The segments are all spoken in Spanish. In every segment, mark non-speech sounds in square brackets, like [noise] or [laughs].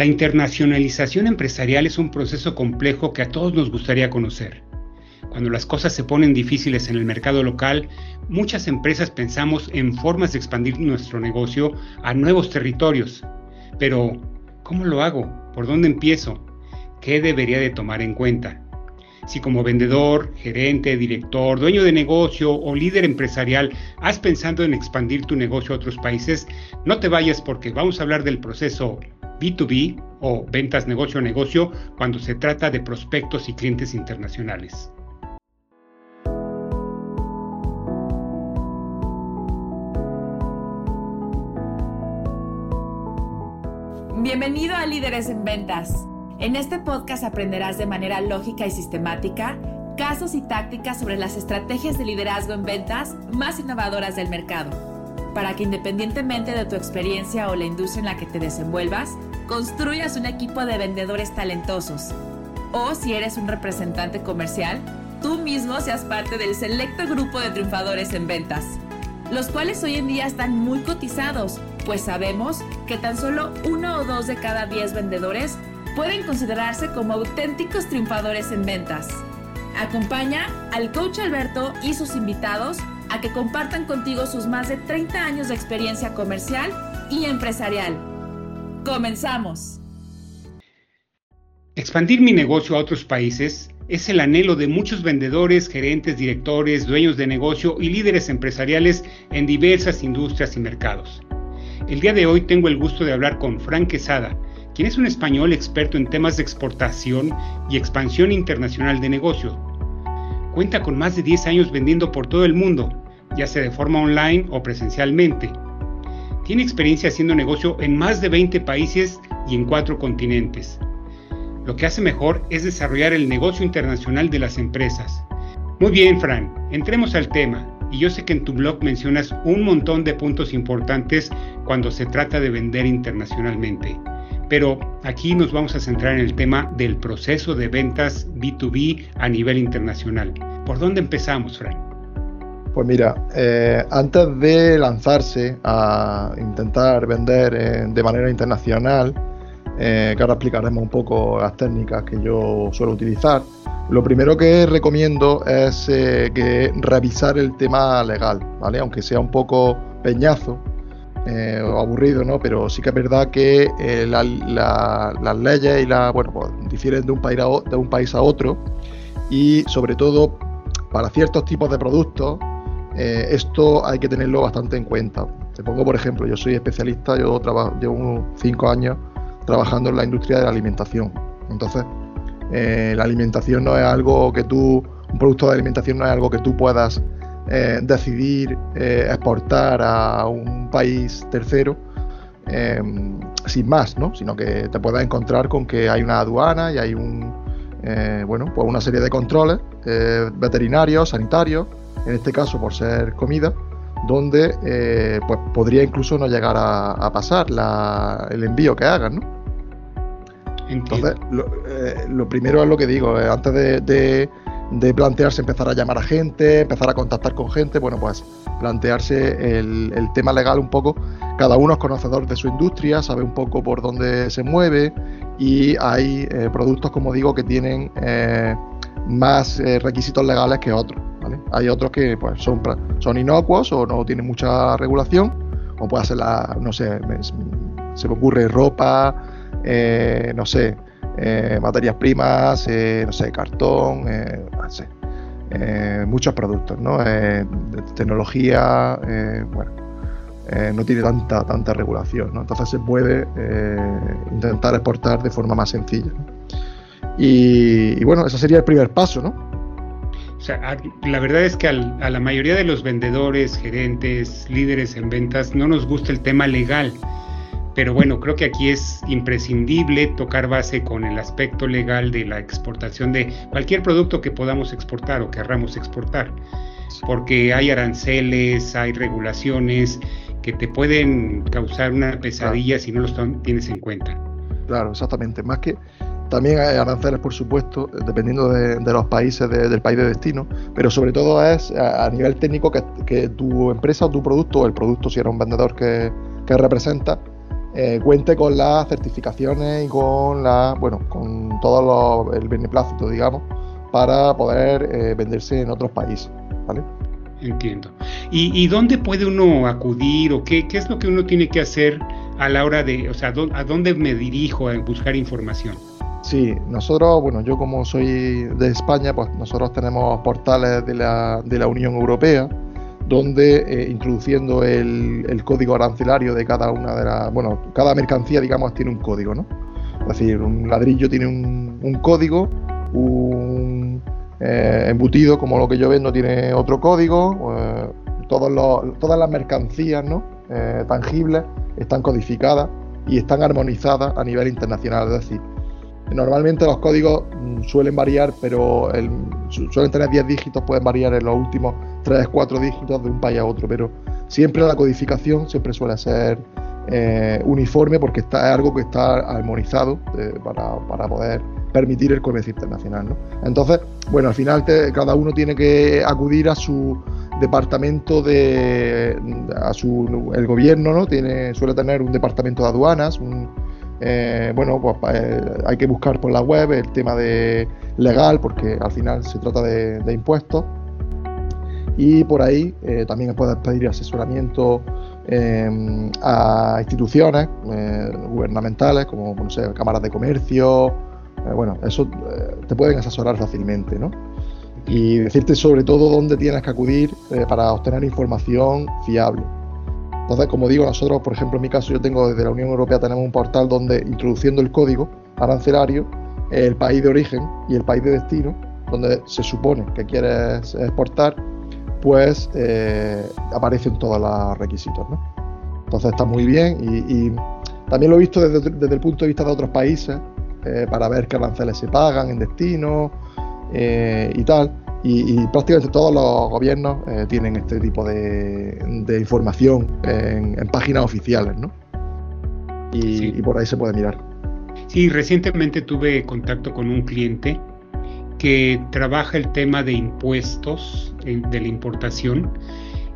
La internacionalización empresarial es un proceso complejo que a todos nos gustaría conocer. Cuando las cosas se ponen difíciles en el mercado local, muchas empresas pensamos en formas de expandir nuestro negocio a nuevos territorios. Pero, ¿cómo lo hago? ¿Por dónde empiezo? ¿Qué debería de tomar en cuenta? Si como vendedor, gerente, director, dueño de negocio o líder empresarial has pensado en expandir tu negocio a otros países, no te vayas porque vamos a hablar del proceso B2B o ventas negocio a negocio cuando se trata de prospectos y clientes internacionales. Bienvenido a Líderes en Ventas. En este podcast aprenderás de manera lógica y sistemática casos y tácticas sobre las estrategias de liderazgo en ventas más innovadoras del mercado, para que independientemente de tu experiencia o la industria en la que te desenvuelvas, construyas un equipo de vendedores talentosos. O si eres un representante comercial, tú mismo seas parte del selecto grupo de triunfadores en ventas, los cuales hoy en día están muy cotizados, pues sabemos que tan solo uno o dos de cada diez vendedores pueden considerarse como auténticos triunfadores en ventas. Acompaña al coach Alberto y sus invitados a que compartan contigo sus más de 30 años de experiencia comercial y empresarial Comenzamos. Expandir mi negocio a otros países es el anhelo de muchos vendedores, gerentes, directores, dueños de negocio y líderes empresariales en diversas industrias y mercados. El día de hoy tengo el gusto de hablar con Frank Quesada, quien es un español experto en temas de exportación y expansión internacional de negocio. Cuenta con más de 10 años vendiendo por todo el mundo, ya sea de forma online o presencialmente tiene experiencia haciendo negocio en más de 20 países y en cuatro continentes. Lo que hace mejor es desarrollar el negocio internacional de las empresas. Muy bien, Fran, entremos al tema. Y yo sé que en tu blog mencionas un montón de puntos importantes cuando se trata de vender internacionalmente. Pero aquí nos vamos a centrar en el tema del proceso de ventas B2B a nivel internacional. ¿Por dónde empezamos, Fran? Pues mira, eh, antes de lanzarse a intentar vender eh, de manera internacional, eh, que ahora explicaremos un poco las técnicas que yo suelo utilizar, lo primero que recomiendo es que revisar el tema legal, ¿vale? Aunque sea un poco peñazo o aburrido, ¿no? Pero sí que es verdad que las leyes y la, bueno, pues difieren de un país a, de un país a otro y sobre todo para ciertos tipos de productos eh, esto hay que tenerlo bastante en cuenta. Te pongo, por ejemplo, yo soy especialista, yo trabajo, llevo unos 5 años trabajando en la industria de la alimentación. Entonces, eh, la alimentación no es algo que tú, un producto de alimentación no es algo que tú puedas eh, decidir exportar a un país tercero sin más, ¿no? Sino que te puedas encontrar con que hay una aduana y hay un, bueno, pues una serie de controles veterinarios, sanitarios, en este caso por ser comida, donde eh, pues podría incluso no llegar a, pasar el envío que hagan, ¿no? Entonces, eh, lo, primero es lo que digo, eh, antes de, plantearse empezar a llamar a gente, empezar a contactar con gente, bueno, pues plantearse el, tema legal un poco. Cada uno es conocedor de su industria, sabe un poco por dónde se mueve y hay productos, como digo, que tienen más requisitos legales que otros. Hay otros que pues, son, son inocuos o no tienen mucha regulación, o puede ser la, no sé, se me ocurre ropa, eh, no sé, eh, materias primas, eh, no sé, cartón, no sé, muchos productos, ¿no? tecnología, bueno, no tiene tanta, tanta regulación, ¿no? Entonces se puede intentar exportar de forma más sencilla. Y, y bueno, ese sería el primer paso, ¿no? O sea, la verdad es que a la mayoría de los vendedores, gerentes, líderes en ventas no nos gusta el tema legal. Pero bueno, creo que aquí es imprescindible tocar base con el aspecto legal de la exportación de cualquier producto que podamos exportar o querramos exportar. Porque hay aranceles, hay regulaciones que te pueden causar una pesadilla si no los tienes en cuenta. Claro, exactamente. Más que también hay aranceles, por supuesto, dependiendo de, los países del país de destino, pero sobre todo es a, nivel técnico que, tu empresa o tu producto, o el producto si era un vendedor que, representa, eh, cuente con las certificaciones y con la, bueno, con todo el beneplácito, digamos, para poder eh, venderse en otros países, ¿vale? Entiendo. ¿Y, dónde puede uno acudir o qué, qué, es lo que uno tiene que hacer a la hora de, o sea, a dónde me dirijo a buscar información? Sí, nosotros, bueno, yo como soy de España, pues nosotros tenemos portales de la, de la Unión Europea, donde eh, introduciendo el, código arancelario de cada una de las, bueno, cada mercancía, digamos, tiene un código, ¿no? Es decir, un ladrillo tiene un, código, un eh, embutido como lo que yo vendo tiene otro código, eh, todos todas las mercancías, ¿no? tangibles están codificadas y están armonizadas a nivel internacional, es decir, Normalmente los códigos mm, suelen variar, pero suelen tener 10 dígitos, pueden variar en los últimos 3, 4 dígitos de un país a otro, pero siempre la codificación siempre suele ser eh, uniforme porque está, es algo que está armonizado eh, para, poder permitir el comercio internacional. ¿no? Entonces, bueno, al final cada uno tiene que acudir a su departamento de a su el gobierno no tiene suele tener un departamento de aduanas un, eh, bueno, pues eh, hay que buscar por la web el tema de legal, porque al final se trata de, impuestos. Y por ahí eh, también puedes pedir asesoramiento em, a instituciones gubernamentales, como no sé, cámaras de comercio. bueno, eso te pueden asesorar fácilmente, ¿no? Y decirte sobre todo dónde tienes que acudir para obtener información fiable. Entonces, como digo, nosotros, por ejemplo, en mi caso, yo tengo desde la Unión Europea, tenemos un portal donde introduciendo el código arancelario, el país de origen y el país de destino, donde se supone que quieres exportar, pues eh, aparecen todos los requisitos. ¿no? Entonces está muy bien y, también lo he visto desde, el punto de vista de otros países, eh, para ver qué aranceles se pagan en destino eh, y tal. Y, prácticamente todos los gobiernos eh, tienen este tipo de, información en, páginas oficiales, ¿no? Y, por ahí se puede mirar. Sí, recientemente tuve contacto con un cliente que trabaja el tema de impuestos eh, de la importación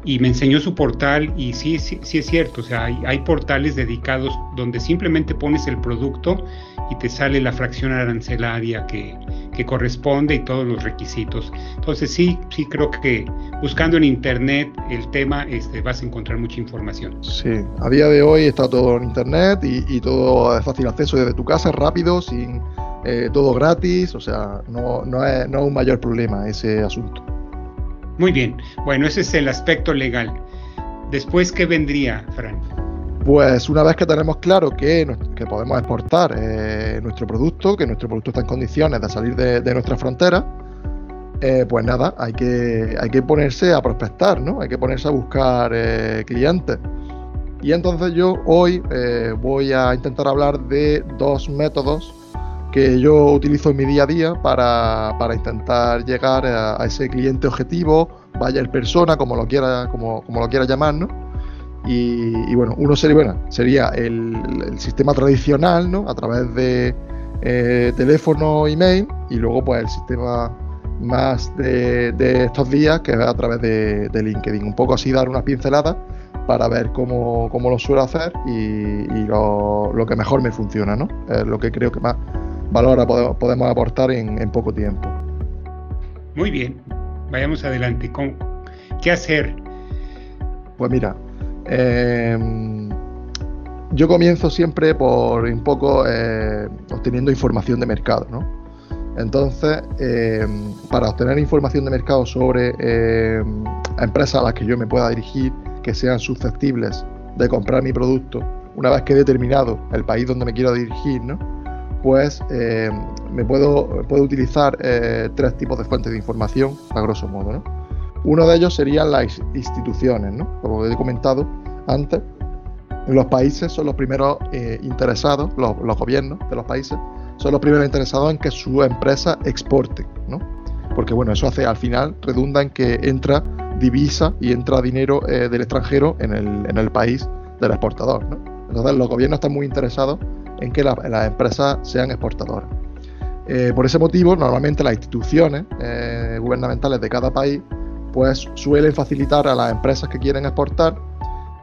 y me enseñó su portal y sí, sí, sí es cierto, o sea, hay, hay, portales dedicados donde simplemente pones el producto y te sale la fracción arancelaria que, que corresponde y todos los requisitos. Entonces sí, sí creo que buscando en internet el tema este, vas a encontrar mucha información. Sí, a día de hoy está todo en internet y, todo es fácil acceso desde tu casa, rápido, sin eh, todo gratis, o sea, no, no, es, no es un mayor problema ese asunto. Muy bien, bueno, ese es el aspecto legal. Después, ¿qué vendría, Fran? Pues una vez que tenemos claro que, podemos exportar eh, nuestro producto, que nuestro producto está en condiciones de salir de, nuestra frontera, eh, pues nada, hay que, hay que ponerse a prospectar, ¿no? Hay que ponerse a buscar eh, clientes. Y entonces yo hoy voy a intentar hablar de dos métodos que yo utilizo en mi día a día para, intentar llegar a, ese cliente objetivo, vaya el persona, como lo quiera, como, como lo quiera llamar, ¿no? Y, bueno, uno sería, bueno, sería el, sistema tradicional, ¿no? A través de eh, teléfono, email, y luego pues el sistema más de, estos días, que es a través de, LinkedIn. Un poco así dar unas pinceladas para ver cómo, lo suelo hacer y, lo, que mejor me funciona, ¿no? Es lo que creo que más valor podemos, aportar en, en, poco tiempo. Muy bien, vayamos adelante. ¿Qué hacer? Pues mira, Em, yo comienzo siempre por un poco eh, obteniendo información de mercado, ¿no? Entonces, em, para obtener información de mercado sobre em, empresas a las que yo me pueda dirigir, que sean susceptibles de comprar mi producto, una vez que he determinado el país donde me quiero dirigir, ¿no? pues me puedo, puedo utilizar eh, tres tipos de fuentes de información, a grosso modo. ¿no? Uno de ellos serían las instituciones, ¿no? Como he comentado antes, los países son los primeros eh, interesados, los, gobiernos de los países son los primeros interesados en que su empresa exporte, ¿no? Porque bueno, eso hace al final redunda en que entra divisa y entra dinero eh, del extranjero en el, país del exportador. Entonces los gobiernos están muy interesados en que las empresas sean exportadoras. Eh, por ese motivo, normalmente las instituciones gubernamentales de cada país pues suelen facilitar a las empresas que quieren exportar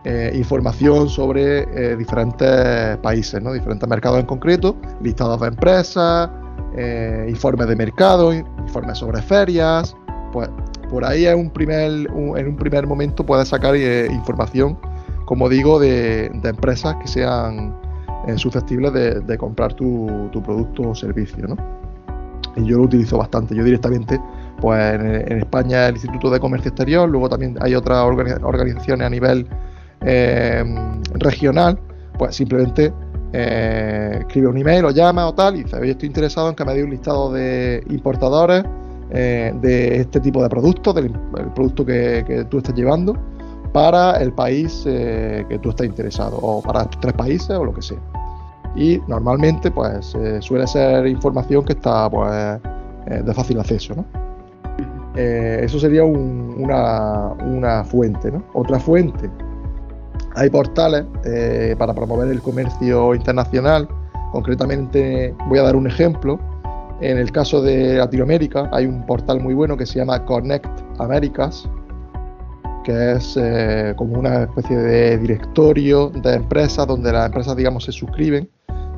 eh, información sobre eh, diferentes países, ¿no? diferentes mercados en concreto, listados de empresas, eh, informes de mercado, informes sobre ferias. Pues por ahí en un primer, en un primer momento puedes sacar información, como digo, de, empresas que sean susceptibles de, comprar tu, producto o servicio. ¿no? Y yo lo utilizo bastante. Yo directamente pues en, España el Instituto de Comercio Exterior, luego también hay otras organizaciones a nivel eh, regional, pues simplemente eh, escribe un email o llama o tal y dice, oye, estoy interesado en que me dé un listado de importadores eh, de este tipo de productos, del producto que, tú estés llevando, para el país que tú estés interesado, o para estos tres países o lo que sea. Y normalmente, pues suele ser información que está pues, de fácil acceso, ¿no? Eh, eso sería una, fuente. ¿no? Otra fuente, hay portales eh, para promover el comercio internacional. Concretamente, voy a dar un ejemplo. En el caso de Latinoamérica, hay un portal muy bueno que se llama Connect Americas, que es eh, como una especie de directorio de empresas donde las empresas, digamos, se suscriben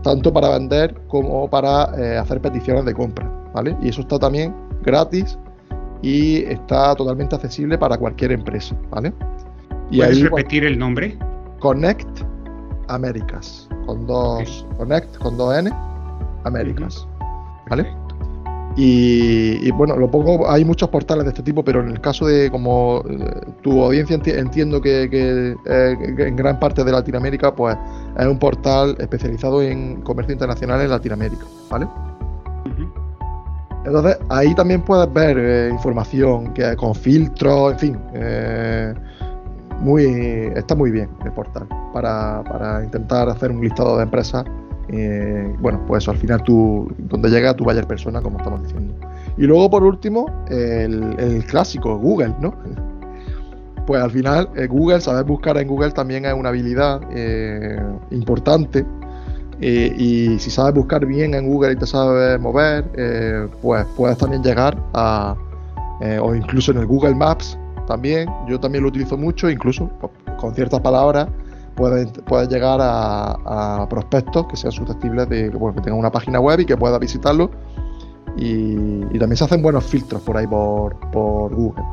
tanto para vender como para hacer peticiones de compra, ¿vale? Y eso está también gratis y está totalmente accesible para cualquier empresa, ¿vale? Y ¿Puedes repetir el nombre? Connect Américas, con dos Connect, con dos N, Américas, ¿vale? Y, bueno, lo pongo, hay muchos portales de este tipo, pero en el caso de como eh, tu audiencia entiendo que, eh, que, en gran parte de Latinoamérica, pues es un portal especializado en comercio internacional en Latinoamérica, ¿vale? Entonces ahí también puedes ver eh, información que con filtros, en fin, eh, muy, está muy bien el portal para, intentar hacer un listado de empresas. Eh, bueno, pues al final tú, donde llega tu buyer persona, como estamos diciendo. Y luego por último, el, clásico, Google, ¿no? [laughs] Pues al final, Google, saber buscar en Google también es una habilidad importante eh, y si sabes buscar bien en Google y te sabes mover, eh, pues puedes también llegar a, eh, o incluso en el Google Maps también, yo también lo utilizo mucho, incluso con ciertas palabras puedes, puedes llegar a, prospectos que sean susceptibles de que tengan una página web y que puedas visitarlo. Y, también se hacen buenos filtros por ahí por, por Google.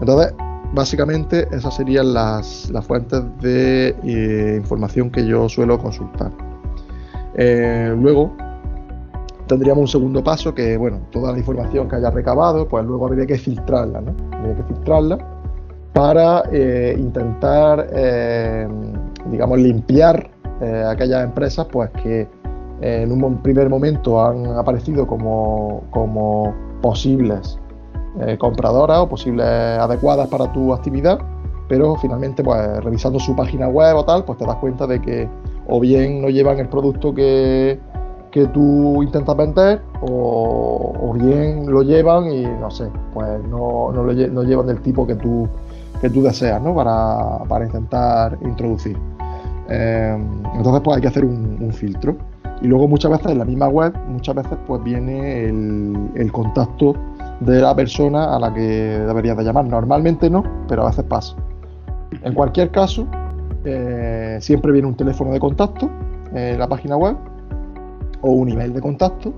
Entonces, básicamente esas serían las, las fuentes de información que yo suelo consultar. Eh, luego tendríamos un segundo paso que, bueno, toda la información que haya recabado, pues luego habría que filtrarla, ¿no? Habría que filtrarla para eh, intentar, eh, digamos, limpiar aquellas empresas, pues que en un primer momento han aparecido como, como posibles compradoras o posibles adecuadas para tu actividad, pero finalmente, pues revisando su página web o tal, pues te das cuenta de que o bien no llevan el producto que, que tú intentas vender o, bien lo llevan y no sé, pues no, no, lo, llevan del tipo que tú, que tú deseas ¿no? para, para intentar introducir. Em, entonces pues hay que hacer un, filtro. Y luego muchas veces en la misma web, muchas veces pues viene el, el contacto de la persona a la que deberías de llamar. Normalmente no, pero a veces pasa. En cualquier caso, eh, siempre viene un teléfono de contacto en la página web o un email de contacto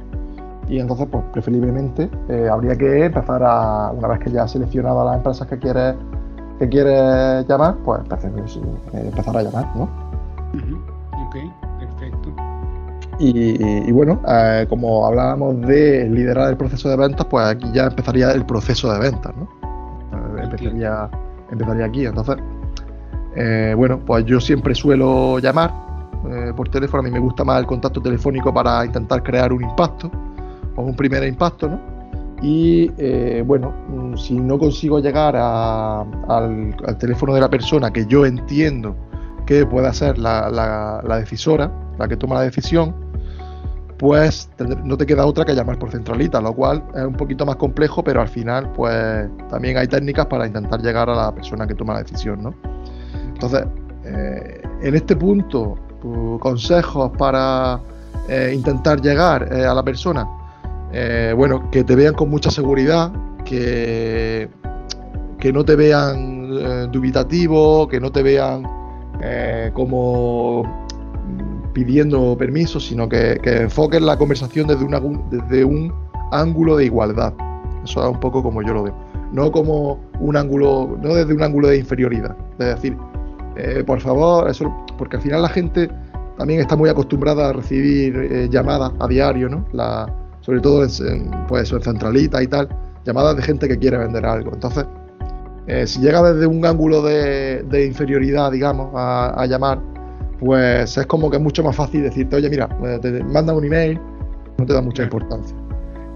y entonces pues preferiblemente eh, habría que empezar a una vez que ya has seleccionado a las empresas que quieres que quieres llamar pues eh, empezar a llamar ¿no? ok perfecto y, bueno como hablábamos de liderar el proceso de ventas pues aquí ya empezaría el proceso de ventas ¿no? empezaría, empezaría aquí entonces eh, bueno, pues yo siempre suelo llamar eh, por teléfono. A mí me gusta más el contacto telefónico para intentar crear un impacto o un primer impacto, ¿no? Y eh, bueno, mm, si no consigo llegar al, teléfono de la persona que yo entiendo que pueda ser la, decisora, la que toma la decisión, pues no te queda otra que llamar por centralita, lo cual es un poquito más complejo, pero al final, pues también hay técnicas para intentar llegar a la persona que toma la decisión, ¿no? Entonces, eh, en este punto, consejos para eh, intentar llegar eh, a la persona, bueno, que te vean con mucha seguridad, que, que no te vean dubitativo, que no te vean como pidiendo permiso, sino que, que enfoquen la conversación desde, desde un ángulo de igualdad. Eso es un poco como yo lo veo. No como un ángulo, no desde un ángulo de inferioridad. Es decir, eh, por favor, eso, porque al final la gente también está muy acostumbrada a recibir eh, llamadas a diario, ¿no? La, sobre todo en, pues, en centralita y tal, llamadas de gente que quiere vender algo. Entonces, eh, si llega desde un ángulo de, inferioridad, digamos, a, llamar, pues es como que es mucho más fácil decirte, oye, mira, te manda un email, no te da mucha importancia.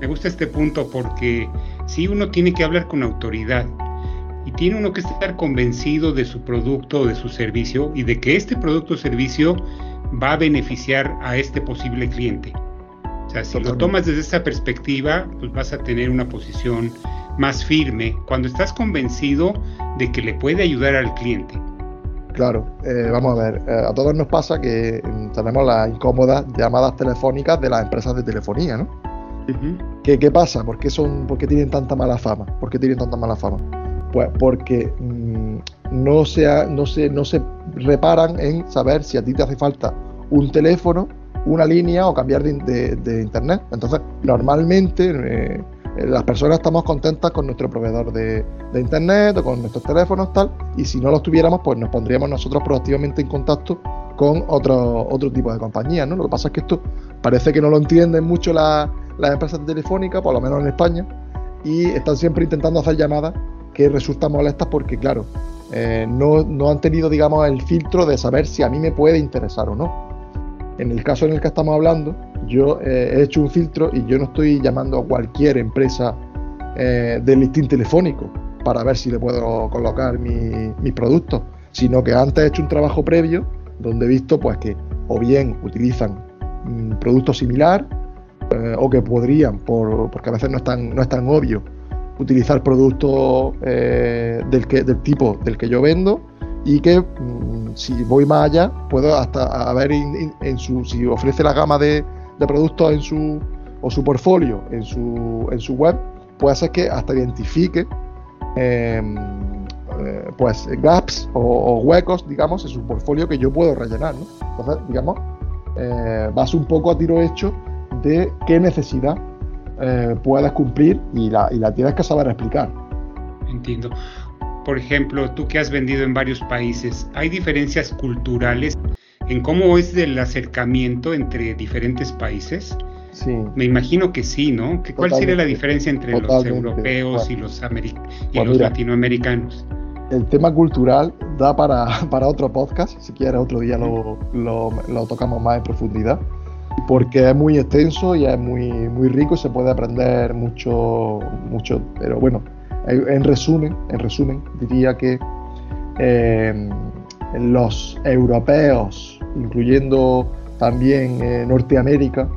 Me gusta este punto porque si uno tiene que hablar con autoridad y tiene uno que estar convencido de su producto o de su servicio y de que este producto o servicio va a beneficiar a este posible cliente. O sea, si lo tomas desde esa perspectiva, pues vas a tener una posición más firme cuando estás convencido de que le puede ayudar al cliente. Claro, eh, vamos a ver, eh, a todos nos pasa que mm, tenemos las incómodas llamadas telefónicas de las empresas de telefonía, ¿no? ¿Qué, pasa? ¿Por qué, son, ¿Por qué tienen tanta mala fama? ¿Por qué tienen tanta mala fama? Pues porque mm, no, se, no, se, no se reparan en saber si a ti te hace falta un teléfono, una línea o cambiar de, internet. Entonces, normalmente eh, las personas estamos contentas con nuestro proveedor de, internet o con nuestros teléfonos tal, y si no los tuviéramos, pues nos pondríamos nosotros proactivamente en contacto con otro, otro tipo de compañías, ¿no? Lo que pasa es que esto parece que no lo entienden mucho las empresas telefónicas, por lo menos en España, y están siempre intentando hacer llamadas que resultan molestas porque, claro, eh, no, han tenido, digamos, el filtro de saber si a mí me puede interesar o no. En el caso en el que estamos hablando, yo eh, he hecho un filtro y yo no estoy llamando a cualquier empresa eh, del listín telefónico para ver si le puedo colocar mis mi productos, sino que antes he hecho un trabajo previo donde he visto pues que o bien utilizan un mm, productos similar o que podrían, por, porque a veces no es tan, no es tan obvio, utilizar productos eh, del, que, del tipo del que yo vendo y que mm, si voy más allá puedo hasta ver en, su si ofrece la gama de, productos en su o su portfolio en su, en su web puede ser que hasta identifique em, eh, pues gaps o, huecos digamos en su portfolio que yo puedo rellenar entonces digamos eh, vas un poco a tiro hecho de qué necesidad eh, puedes cumplir y la, y la tienes que saber explicar. Entiendo. Por ejemplo, tú que has vendido en varios países, ¿hay diferencias culturales en cómo es el acercamiento entre diferentes países? Sí. Me imagino que sí, ¿no? ¿Cuál sería la diferencia entre los europeos y los, y los latinoamericanos? El tema cultural da para, [laughs] para, otro podcast, si quieres otro día lo, lo, lo tocamos más en profundidad porque es muy extenso y es muy, muy rico se puede aprender mucho, mucho. Pero bueno, en resumen, en resumen diría que eh, los europeos, incluyendo también eh, Norteamérica,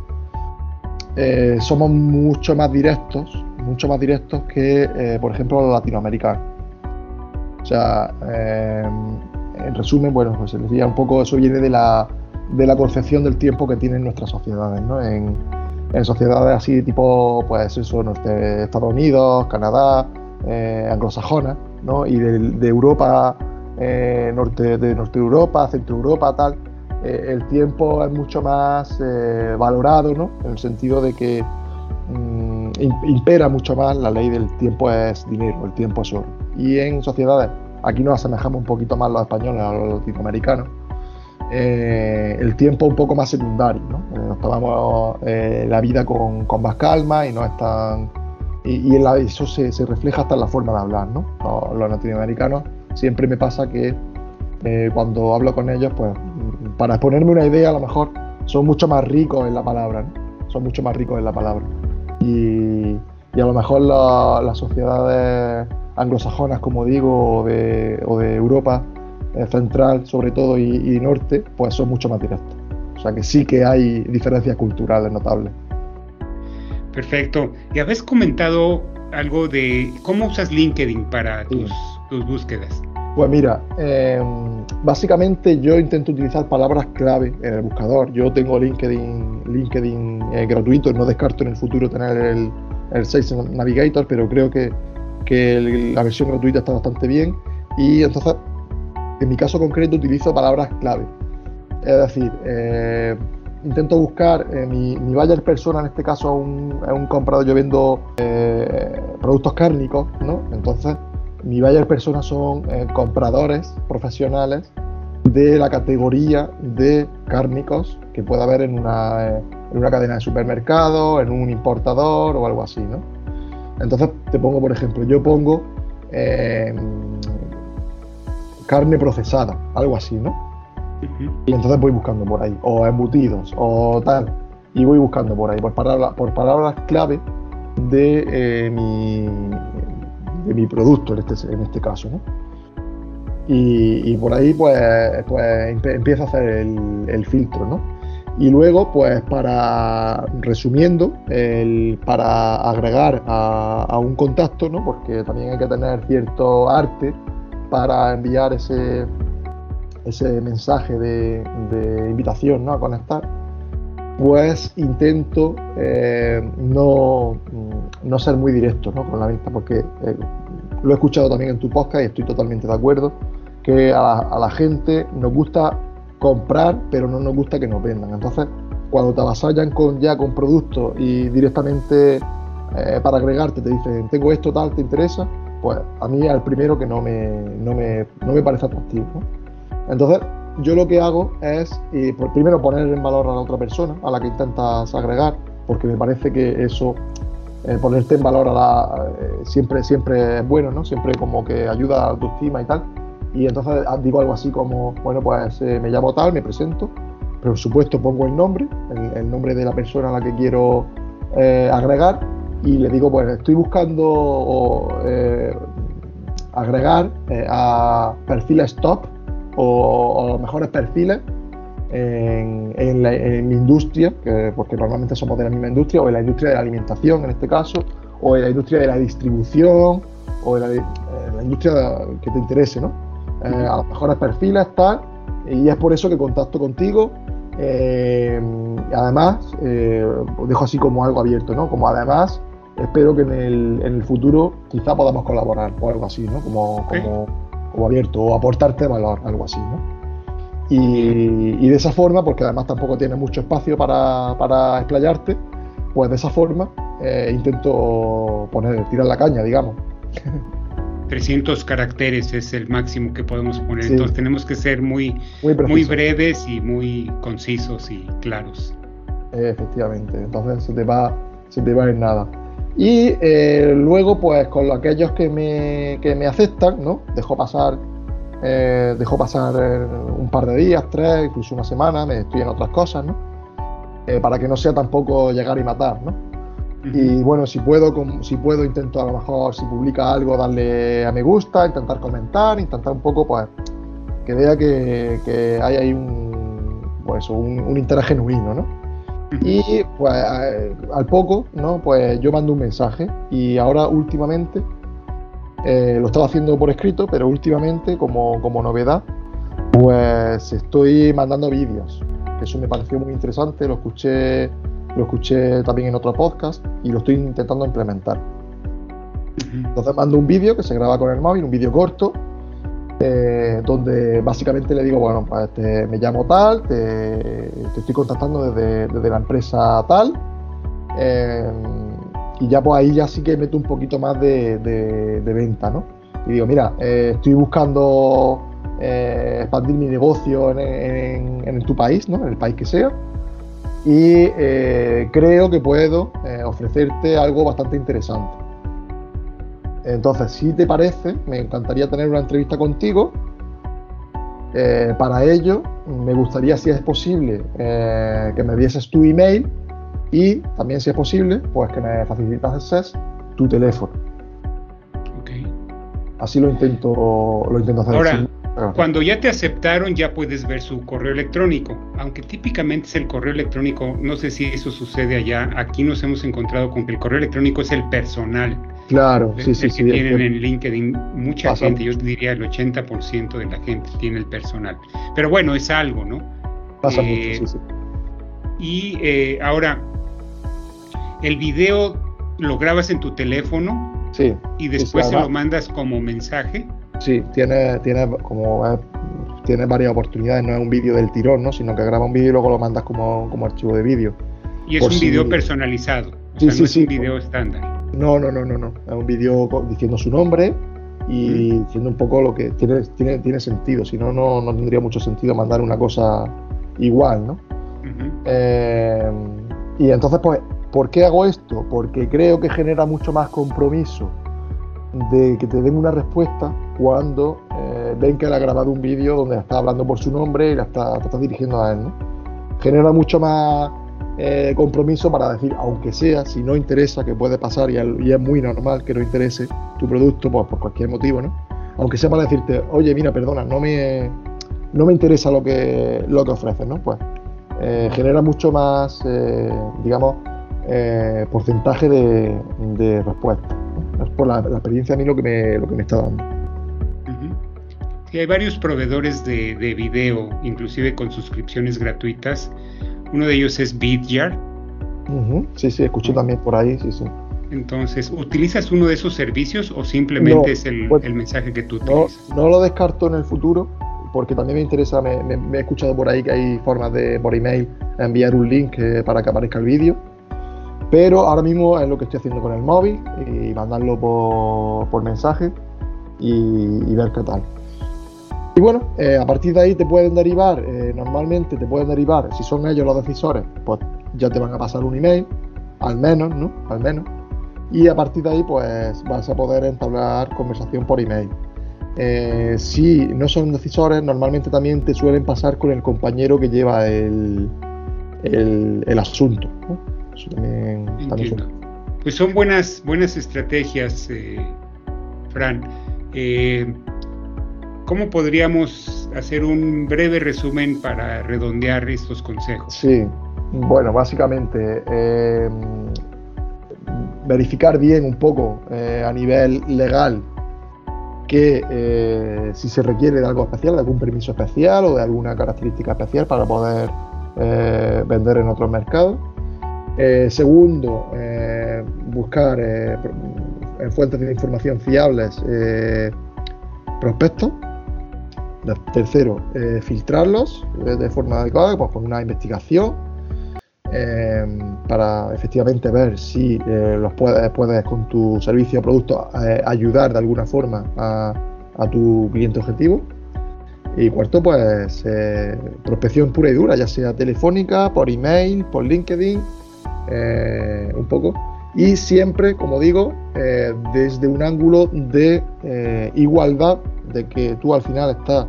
eh, somos mucho más directos, mucho más directos que, por ejemplo, los latinoamericanos. O sea, en resumen, bueno, pues se decía un poco, eso viene de la de la concepción del tiempo que tienen nuestras sociedades, ¿no? En, sociedades así tipo, pues eso, Estados Unidos, Canadá, eh, anglosajonas, ¿no? Y de, Europa, eh, norte, de Norte Europa, Centro Europa, tal, eh, el tiempo es mucho más valorado, ¿no? En el sentido de que mm, impera mucho más la ley del tiempo es dinero, el tiempo es oro. Y en sociedades, aquí nos asemejamos un poquito más los españoles a los latinoamericanos, eh, el tiempo un poco más secundario, ¿no? Eh, nos tomamos eh, la vida con, más calma y no es tan... Y, eso se, refleja hasta en la forma de hablar, ¿no? Los, latinoamericanos siempre me pasa que cuando hablo con ellos, pues para exponerme una idea a lo mejor son mucho más ricos en la palabra, ¿no? Son mucho más ricos en la palabra. Y, a lo mejor las sociedades anglosajonas, como digo, o de Europa, eh, central sobre todo y, norte, pues son mucho más directos. O sea que sí que hay diferencias culturales notables. Perfecto. Y habéis comentado algo de cómo usas LinkedIn para tus, búsquedas. Pues mira, em, básicamente yo intento utilizar palabras clave en el buscador. Yo tengo LinkedIn, LinkedIn eh, gratuito, no descarto en el futuro tener el, el Sales Navigator, pero creo que, que la versión gratuita está bastante bien. Y entonces En mi caso concreto utilizo palabras clave. Es decir, eh, intento buscar eh, mi, mi, buyer persona, en este caso un, es un comprador, yo vendo eh, productos cárnicos, ¿no? Entonces, mi buyer persona son compradores profesionales de la categoría de cárnicos que pueda haber en una, en una cadena de supermercados, en un importador o algo así, ¿no? Entonces, te pongo, por ejemplo, yo pongo carne procesada, algo así, ¿no? Y entonces voy buscando por ahí, o embutidos, o tal, y voy buscando por ahí, por palabras, por palabras clave de, eh, mi, de mi producto en este, en este caso, ¿no? Y, por ahí pues, pues empiezo a hacer el, filtro, ¿no? Y luego, pues para, resumiendo, el, para agregar a, a, un contacto, ¿no? Porque también hay que tener cierto arte para enviar ese, ese mensaje de, invitación ¿no? a conectar, pues intento eh, no, no, ser muy directo ¿no? con la venta, porque eh, lo he escuchado también en tu podcast y estoy totalmente de acuerdo, que a la, gente nos gusta comprar, pero no nos gusta que nos vendan. Entonces, cuando te avasallan con, ya con productos y directamente eh, para agregarte te dicen, tengo esto tal, ¿te interesa? Pues a mí es el primero que no me, no me, no me parece atractivo. Entonces, yo lo que hago es, pues, primero, poner en valor a la otra persona a la que intentas agregar, porque me parece que eso, eh, ponerte en valor a la, eh, siempre, siempre es bueno, ¿no? Siempre como que ayuda a la autoestima y tal. Y entonces ah, digo algo así como, bueno, pues eh, me llamo tal, me presento, pero por supuesto pongo el nombre, el, nombre de la persona a la que quiero agregar y le digo, pues estoy buscando agregar a perfiles top o, los mejores perfiles en, en, mi industria, porque normalmente somos de la misma industria, o en la industria de la alimentación en este caso, o en la industria de la distribución, o en la, industria que te interese, ¿no? Eh, a los mejores perfiles, tal, y es por eso que contacto contigo. Eh, además, eh, dejo así como algo abierto, ¿no? Como además, espero que en el, en el futuro quizá podamos colaborar o algo así, ¿no? Como, como o abierto o aportarte valor, algo así, ¿no? Y, de esa forma, porque además tampoco tiene mucho espacio para, para explayarte, pues de esa forma eh, intento poner, tirar la caña, digamos. 300 caracteres es el máximo que podemos poner, entonces tenemos que ser muy, muy, breves y muy concisos y claros. efectivamente, entonces se te va, se te va en nada. Y eh, luego, pues con aquellos que me, que me aceptan, ¿no? Dejo pasar, eh, dejo pasar eh, un par de días, tres, incluso una semana, me estoy en otras cosas, ¿no? para que no sea tampoco llegar y matar, ¿no? Y bueno, si puedo, si puedo, intento a lo mejor, si publica algo, darle a me gusta, intentar comentar, intentar un poco, pues, que vea que, que hay ahí un, pues, un, un interés genuino, ¿no? Y pues al poco, ¿no? Pues yo mando un mensaje y ahora últimamente, eh, lo estaba haciendo por escrito, pero últimamente como, como novedad, pues estoy mandando vídeos. Eso me pareció muy interesante, lo escuché, lo escuché también en otro podcast y lo estoy intentando implementar. Entonces mando un vídeo que se graba con el móvil, un vídeo corto, eh, donde básicamente le digo, bueno, pues me llamo tal, te, estoy contactando desde, la empresa tal, eh, y ya pues ahí ya sí que meto un poquito más de, venta, ¿no? Y digo, mira, eh, estoy buscando expandir mi negocio en, tu país, ¿no? En el país que sea, y creo que puedo ofrecerte algo bastante interesante. Entonces, si te parece, me encantaría tener una entrevista contigo. Eh, para ello, me gustaría, si es posible, eh, que me dieses tu email y también, si es posible, pues que me facilitases tu teléfono. Okay. Así lo intento, lo intento hacer. Ahora, cuando ya te aceptaron, ya puedes ver su correo electrónico, aunque típicamente es el correo electrónico, no sé si eso sucede allá, aquí nos hemos encontrado con que el correo electrónico es el personal. Claro, sí, sí, sí. tienen en LinkedIn mucha gente, yo diría el 80% de la gente tiene el personal. Pero bueno, es algo, ¿no? Pasa mucho, eh, sí, sí. Y eh, ahora, el video lo grabas en tu teléfono sí, y después se lo mandas como mensaje. Sí, tiene, tiene como tienes varias oportunidades, no es un vídeo del tirón, ¿no? sino que graba un vídeo y luego lo mandas como, como archivo de vídeo. Y es un vídeo personalizado, o sea, no es un vídeo estándar. No, no, no, no, no. Es un vídeo diciendo su nombre y diciendo un poco lo que tiene, tiene, tiene sentido. Si no, no, tendría mucho sentido mandar una cosa igual, ¿no? Eh, y entonces, pues, ¿por qué hago esto? Porque creo que genera mucho más compromiso de que te den una respuesta cuando eh, ven que él ha grabado un vídeo donde está hablando por su nombre y la está, te está dirigiendo a él. ¿no? Genera mucho más eh, compromiso para decir, aunque sea, si no interesa, que puede pasar y, es muy normal que no interese tu producto pues, por cualquier motivo, ¿no? aunque sea para decirte, oye, mira, perdona, no me, no me interesa lo que, lo que ofreces, ¿no? Pues eh, genera mucho más, digamos, porcentaje de, respuesta. Es por la, experiencia a mí lo que me, lo que me está dando. Hay varios proveedores de, de video, inclusive con suscripciones gratuitas. Uno de ellos es Vidyard. Sí, sí, escuché también por ahí, sí, sí. Entonces, ¿utilizas uno de esos servicios o simplemente es el, el, mensaje que tú utilizas? No, lo descarto en el futuro, porque también me interesa, me, me, he escuchado por ahí que hay formas de por email enviar un link eh, para que aparezca el vídeo pero ahora mismo es lo que estoy haciendo con el móvil y mandarlo por, mensaje y, ver qué tal. Y bueno, eh, a partir de ahí te pueden derivar, eh, normalmente te pueden derivar, si son ellos los decisores, pues ya te van a pasar un email, al menos, ¿no? Al menos. Y a partir de ahí, pues vas a poder entablar conversación por email. Eh, si no son decisores, normalmente también te suelen pasar con el compañero que lleva el, el, asunto. Pues son buenas, buenas estrategias, eh, Fran. Eh, ¿Cómo podríamos hacer un breve resumen para redondear estos consejos? Sí, bueno, básicamente eh, verificar bien un poco a nivel legal que si se requiere de algo especial, de algún permiso especial o de alguna característica especial para poder vender en otros mercados. Eh, segundo, eh, buscar eh, en fuentes de información fiables prospectos. Tercero, filtrarlos de forma adecuada, pues con una investigación para efectivamente ver si los puedes, con tu servicio o producto ayudar de alguna forma a, tu cliente objetivo. Y cuarto, pues prospección pura y dura, ya sea telefónica, por email, por LinkedIn eh, un poco. Y siempre, como digo, eh, desde un ángulo de eh, igualdad, de que tú al final estás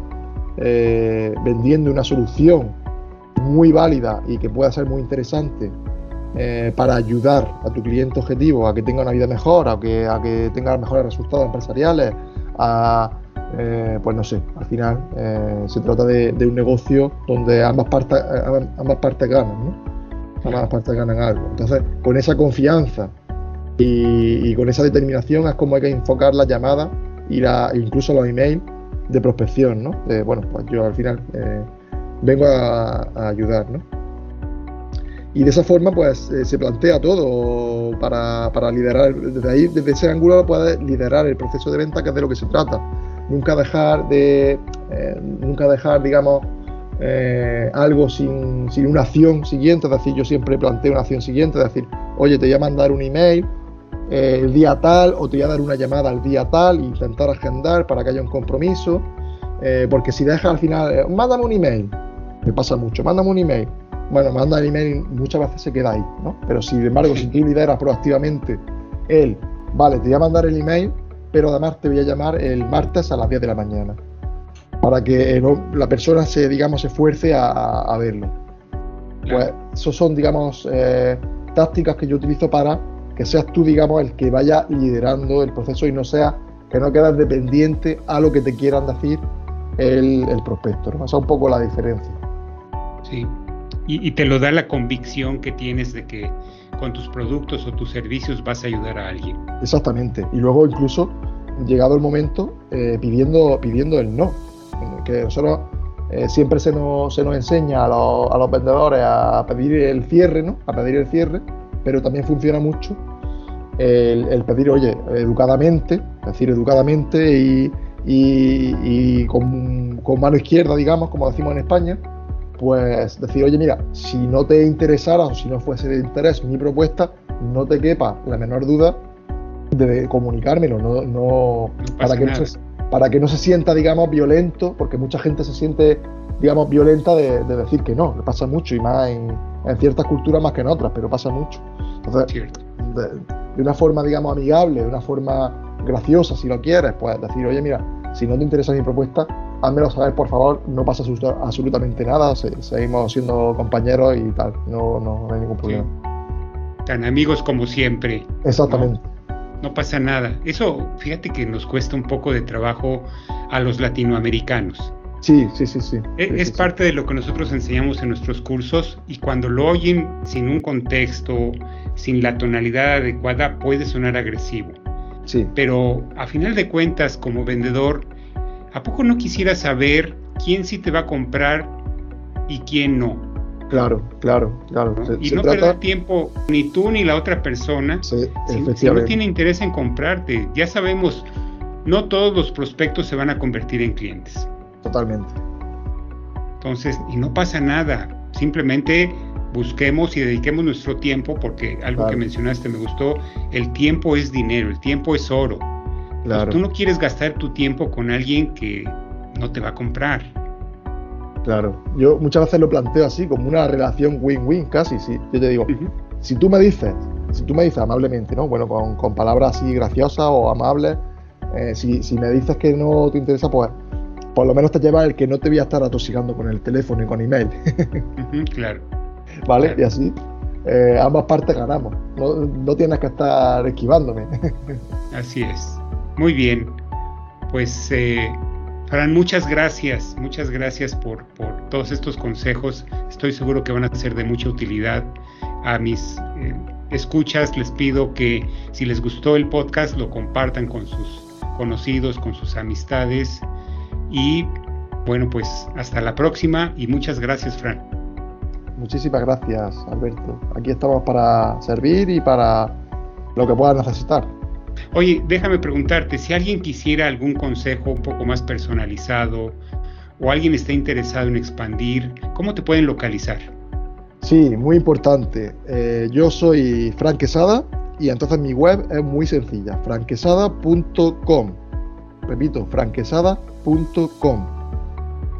vendiendo una solución muy válida y que pueda ser muy interesante para ayudar a tu cliente objetivo a que tenga una vida mejor, a que, a que tenga mejores resultados empresariales, a, pues no sé, al final se trata de, un negocio donde ambas partes, ambas partes ganan, ¿no? ambas partes ganan algo. Entonces, con esa confianza y, con esa determinación es como hay que enfocar la llamada y la, incluso los emails de prospección, ¿no? Bueno, pues yo al final eh, vengo a, ayudar, ¿no? Y de esa forma, pues eh, se plantea todo para, liderar, desde ahí, desde ese ángulo, puedes liderar el proceso de venta, que es de lo que se trata. Nunca dejar de, eh, nunca dejar, digamos, algo sin, una acción siguiente, es decir, yo siempre planteo una acción siguiente, es decir, oye, te voy a mandar un email eh, el día tal o te voy a dar una llamada al día tal, intentar agendar para que haya un compromiso, eh, porque si dejas al final, mándame un email, me pasa mucho, mándame un email, bueno, manda el email muchas veces se queda ahí, ¿no? Pero sin embargo, si tú lideras proactivamente él, vale, te voy a mandar el email, pero además te voy a llamar el martes a las 10 de la mañana para que eh, la persona se, digamos, esfuerce a, verlo. Pues esos son, digamos, eh, tácticas que yo utilizo para que seas tú, digamos, el que vaya liderando el proceso y no sea que no quedas dependiente a lo que te quieran decir el, prospecto. ¿no? Esa es un poco la diferencia. Sí, y, y, te lo da la convicción que tienes de que con tus productos o tus servicios vas a ayudar a alguien. Exactamente. Y luego incluso, llegado el momento, eh, pidiendo, pidiendo el no que nosotros eh, siempre se nos, se nos enseña a los, a los, vendedores a pedir el cierre, ¿no? A pedir el cierre, pero también funciona mucho el, pedir, oye, educadamente, es decir, educadamente y, y, con, mano izquierda, digamos, como decimos en España, pues decir, oye, mira, si no te interesara o si no fuese de interés mi propuesta, no te quepa la menor duda de comunicármelo, no, no, para, que no se, para que no se sienta, digamos, violento, porque mucha gente se siente, digamos, violenta de, decir que no, le pasa mucho y más en, ciertas culturas más que en otras, pero pasa mucho. Entonces, de, una forma, digamos, amigable, de una forma graciosa, si lo quieres, pues decir, oye, mira, si no te interesa mi propuesta, házmelo saber, por favor, no pasa absolutamente nada, seguimos siendo compañeros y tal, no, no, hay ningún problema. Tan amigos como siempre. Exactamente. ¿no? pasa nada. Eso, fíjate que nos cuesta un poco de trabajo a los latinoamericanos. Sí, sí, sí, sí. E, es, parte de lo que nosotros enseñamos en nuestros cursos y cuando lo oyen sin un contexto, sin la tonalidad adecuada, puede sonar agresivo. Sí. Pero a final de cuentas, como vendedor, ¿a poco no quisiera saber quién sí te va a comprar y quién no? Claro, claro, claro. y no perder tiempo ni tú ni la otra persona sí, si, no tiene interés en comprarte. Ya sabemos, no todos los prospectos se van a convertir en clientes. Totalmente. Entonces, y no pasa nada. Simplemente busquemos y dediquemos nuestro tiempo, porque algo que mencionaste me gustó, el tiempo es dinero, el tiempo es oro. Claro. tú no quieres gastar tu tiempo con alguien que no te va a comprar. Claro, yo muchas veces lo planteo así, como una relación win-win casi, sí. Yo te digo, si tú me dices, si tú me dices amablemente, ¿no? Bueno, con, palabras así graciosas o amables, eh, si, me dices que no te interesa, pues por lo menos te lleva el que no te voy a estar atosigando con el teléfono y con email. [laughs] claro. ¿Vale? Y así eh, ambas partes ganamos. No, no tienes que estar esquivándome. [laughs] así es. Muy bien. Pues eh, Fran, muchas gracias, muchas gracias por, todos estos consejos. Estoy seguro que van a ser de mucha utilidad a mis eh, escuchas. Les pido que si les gustó el podcast lo compartan con sus conocidos, con sus amistades. Y bueno, pues hasta la próxima y muchas gracias, Fran. Muchísimas gracias, Alberto. Aquí estamos para servir y para lo que puedas necesitar. Oye, déjame preguntarte, si alguien quisiera algún consejo un poco más personalizado o alguien está interesado en expandir, ¿cómo te pueden localizar? Sí, muy importante. Eh, yo soy Frank Quesada y entonces mi web es muy sencilla, franquesada.com. Repito, franquesada.com.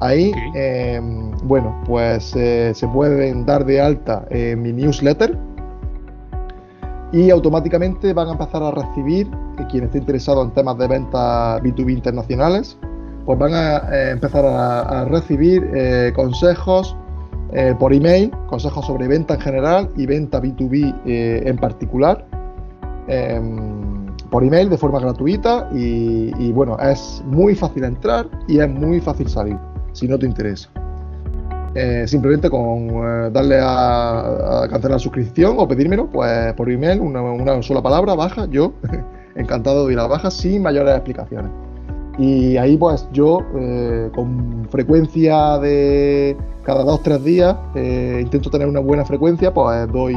Ahí, em, bueno, pues eh, se pueden dar de alta en mi newsletter, y automáticamente van a empezar a recibir, eh, quien esté interesado en temas de ventas B2B internacionales, pues van a eh, empezar a, recibir eh, consejos por email, consejos sobre venta en general y venta B2B en particular, em, por email de forma gratuita y, y bueno, es muy fácil entrar y es muy fácil salir si no te interesa. Eh, simplemente con eh, darle a, cancelar la suscripción o pedírmelo pues por email, una, sola palabra, baja, yo, [laughs] encantado de ir a baja sin mayores explicaciones. Y ahí pues yo eh, con frecuencia de cada dos o tres días, intento tener una buena frecuencia, pues doy,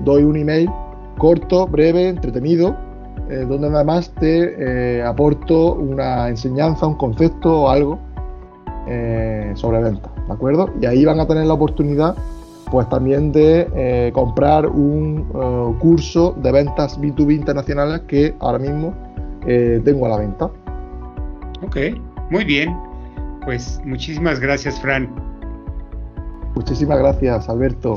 doy un email corto, breve, entretenido, donde además te aporto una enseñanza, un concepto o algo sobre venta. ¿de acuerdo? Y ahí van a tener la oportunidad pues también de eh, comprar un eh, curso de ventas B2B internacionales que ahora mismo eh, tengo a la venta. Ok, muy bien. Pues muchísimas gracias, Fran. Muchísimas gracias, Alberto.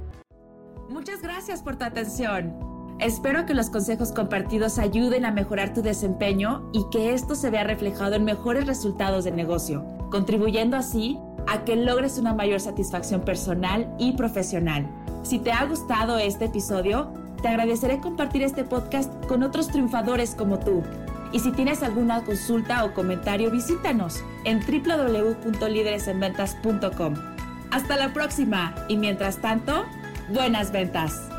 Muchas gracias por tu atención. Espero que los consejos compartidos ayuden a mejorar tu desempeño y que esto se vea reflejado en mejores resultados de negocio, contribuyendo así a que logres una mayor satisfacción personal y profesional. Si te ha gustado este episodio, te agradeceré compartir este podcast con otros triunfadores como tú. Y si tienes alguna consulta o comentario, visítanos en www.lideresenventas.com. Hasta la próxima y mientras tanto, buenas ventas.